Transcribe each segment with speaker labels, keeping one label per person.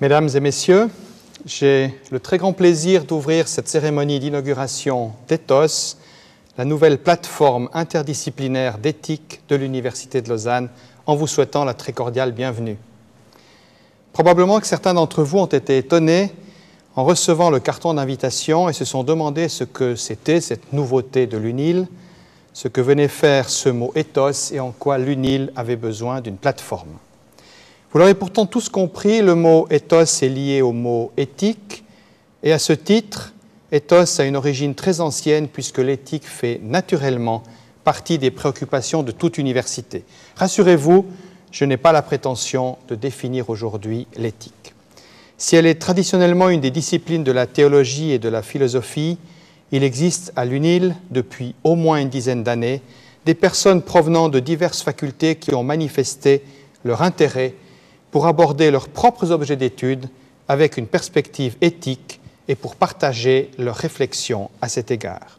Speaker 1: Mesdames et messieurs, j'ai le très grand plaisir d'ouvrir cette cérémonie d'inauguration d'ETHOS, la nouvelle plateforme interdisciplinaire d'éthique de l'Université de Lausanne, en vous souhaitant la très cordiale bienvenue. Probablement que certains d'entre vous ont été étonnés en recevant le carton d'invitation et se sont demandé ce que c'était cette nouveauté de l'UNIL, ce que venait faire ce mot ethos et en quoi l'UNIL avait besoin d'une plateforme. Vous l'aurez pourtant tous compris, le mot ethos est lié au mot éthique et à ce titre, ethos a une origine très ancienne puisque l'éthique fait naturellement partie des préoccupations de toute université. Rassurez-vous, je n'ai pas la prétention de définir aujourd'hui l'éthique. Si elle est traditionnellement une des disciplines de la théologie et de la philosophie, il existe à l'UNIL, depuis au moins une dizaine d'années, des personnes provenant de diverses facultés qui ont manifesté leur intérêt pour aborder leurs propres objets d'étude avec une perspective éthique et pour partager leurs réflexions à cet égard.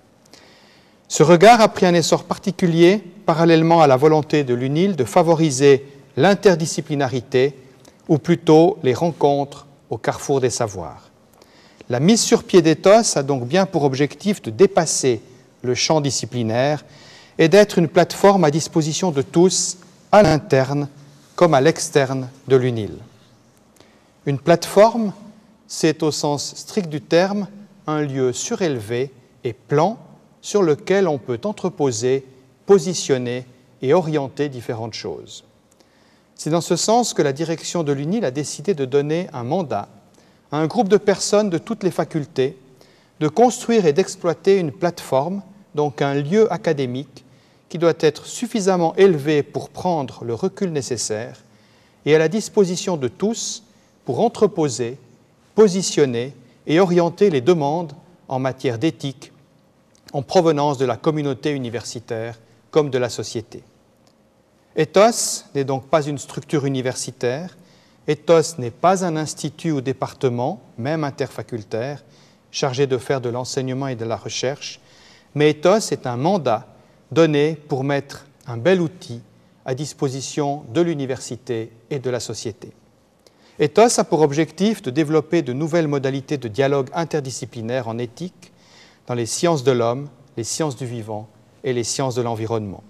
Speaker 1: Ce regard a pris un essor particulier parallèlement à la volonté de l'UNIL de favoriser l'interdisciplinarité, ou plutôt les rencontres au carrefour des savoirs. La mise sur pied d'Ethos a donc bien pour objectif de dépasser le champ disciplinaire et d'être une plateforme à disposition de tous, à l'interne comme à l'externe de l'UNIL. Une plateforme, c'est au sens strict du terme un lieu surélevé et plan sur lequel on peut entreposer, positionner et orienter différentes choses. C'est dans ce sens que la direction de l'UNIL a décidé de donner un mandat à un groupe de personnes de toutes les facultés de construire et d'exploiter une plateforme, donc un lieu académique, qui doit être suffisamment élevé pour prendre le recul nécessaire et à la disposition de tous pour entreposer, positionner et orienter les demandes en matière d'éthique en provenance de la communauté universitaire comme de la société. Ethos n'est donc pas une structure universitaire, Ethos n'est pas un institut ou département, même interfacultaire, chargé de faire de l'enseignement et de la recherche, mais Ethos est un mandat donné pour mettre un bel outil à disposition de l'université et de la société. Ethos a pour objectif de développer de nouvelles modalités de dialogue interdisciplinaire en éthique dans les sciences de l'homme, les sciences du vivant et les sciences de l'environnement.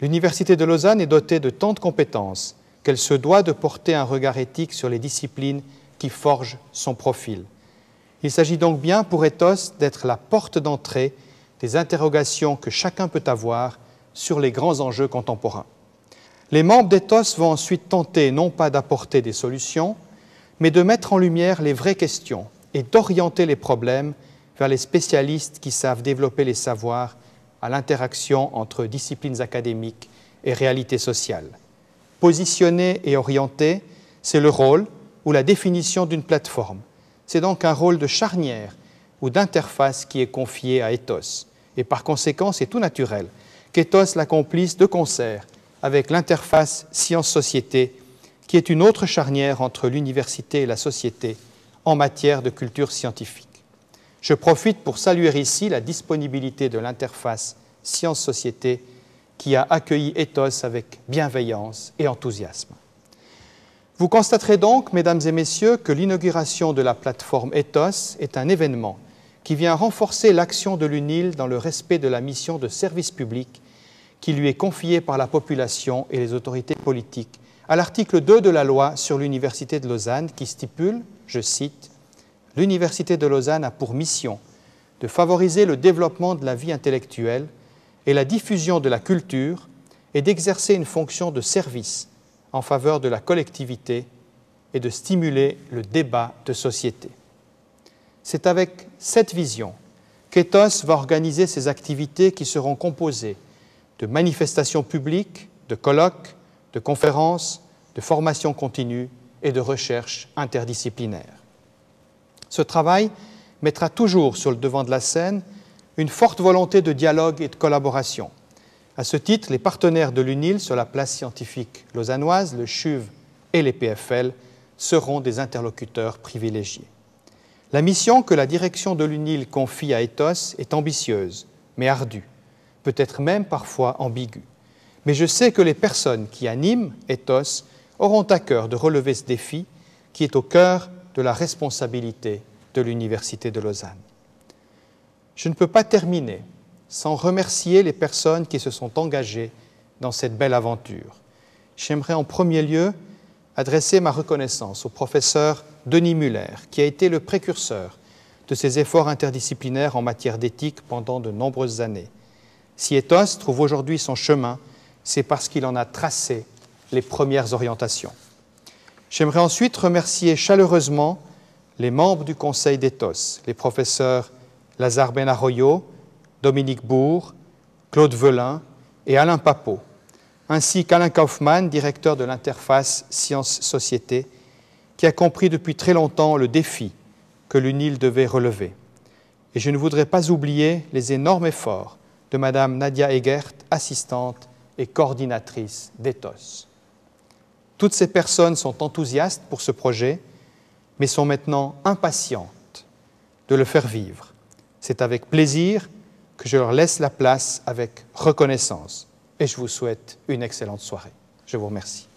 Speaker 1: L'Université de Lausanne est dotée de tant de compétences qu'elle se doit de porter un regard éthique sur les disciplines qui forgent son profil. Il s'agit donc bien pour Ethos d'être la porte d'entrée des interrogations que chacun peut avoir sur les grands enjeux contemporains. Les membres d'Ethos vont ensuite tenter non pas d'apporter des solutions, mais de mettre en lumière les vraies questions et d'orienter les problèmes vers les spécialistes qui savent développer les savoirs à l'interaction entre disciplines académiques et réalités sociales. Positionner et orienter, c'est le rôle ou la définition d'une plateforme. C'est donc un rôle de charnière ou d'interface qui est confié à Ethos. Et par conséquent, c'est tout naturel qu'Ethos l'accomplisse de concert avec l'interface science-société, qui est une autre charnière entre l'université et la société en matière de culture scientifique. Je profite pour saluer ici la disponibilité de l'interface science-société qui a accueilli Ethos avec bienveillance et enthousiasme. Vous constaterez donc, mesdames et messieurs, que l'inauguration de la plateforme Ethos est un événement qui vient renforcer l'action de l'UNIL dans le respect de la mission de service public qui lui est confiée par la population et les autorités politiques à l'article 2 de la loi sur l'Université de Lausanne qui stipule, je cite, L'Université de Lausanne a pour mission de favoriser le développement de la vie intellectuelle et la diffusion de la culture et d'exercer une fonction de service en faveur de la collectivité et de stimuler le débat de société. C'est avec cette vision qu'Ethos va organiser ses activités qui seront composées de manifestations publiques, de colloques, de conférences, de formations continues et de recherches interdisciplinaires. Ce travail mettra toujours sur le devant de la scène une forte volonté de dialogue et de collaboration. À ce titre, les partenaires de l'UNIL sur la place scientifique lausannoise, le CHUV et les PFL, seront des interlocuteurs privilégiés. La mission que la direction de l'UNIL confie à Ethos est ambitieuse, mais ardue, peut-être même parfois ambiguë. Mais je sais que les personnes qui animent Ethos auront à cœur de relever ce défi qui est au cœur de la responsabilité de l'Université de Lausanne. Je ne peux pas terminer sans remercier les personnes qui se sont engagées dans cette belle aventure. J'aimerais en premier lieu adresser ma reconnaissance au professeur Denis Muller, qui a été le précurseur de ces efforts interdisciplinaires en matière d'éthique pendant de nombreuses années. Si Ethos trouve aujourd'hui son chemin, c'est parce qu'il en a tracé les premières orientations. J'aimerais ensuite remercier chaleureusement les membres du Conseil d'Ethos, les professeurs Lazare Benarroyo, Dominique Bourg, Claude Velin et Alain Papot, ainsi qu'Alain Kaufmann, directeur de l'interface Sciences-Société, qui a compris depuis très longtemps le défi que l'UNIL devait relever. Et je ne voudrais pas oublier les énormes efforts de Madame Nadia Egert, assistante et coordinatrice d'ETHOS. Toutes ces personnes sont enthousiastes pour ce projet, mais sont maintenant impatientes de le faire vivre. C'est avec plaisir que je leur laisse la place avec reconnaissance et je vous souhaite une excellente soirée. Je vous remercie.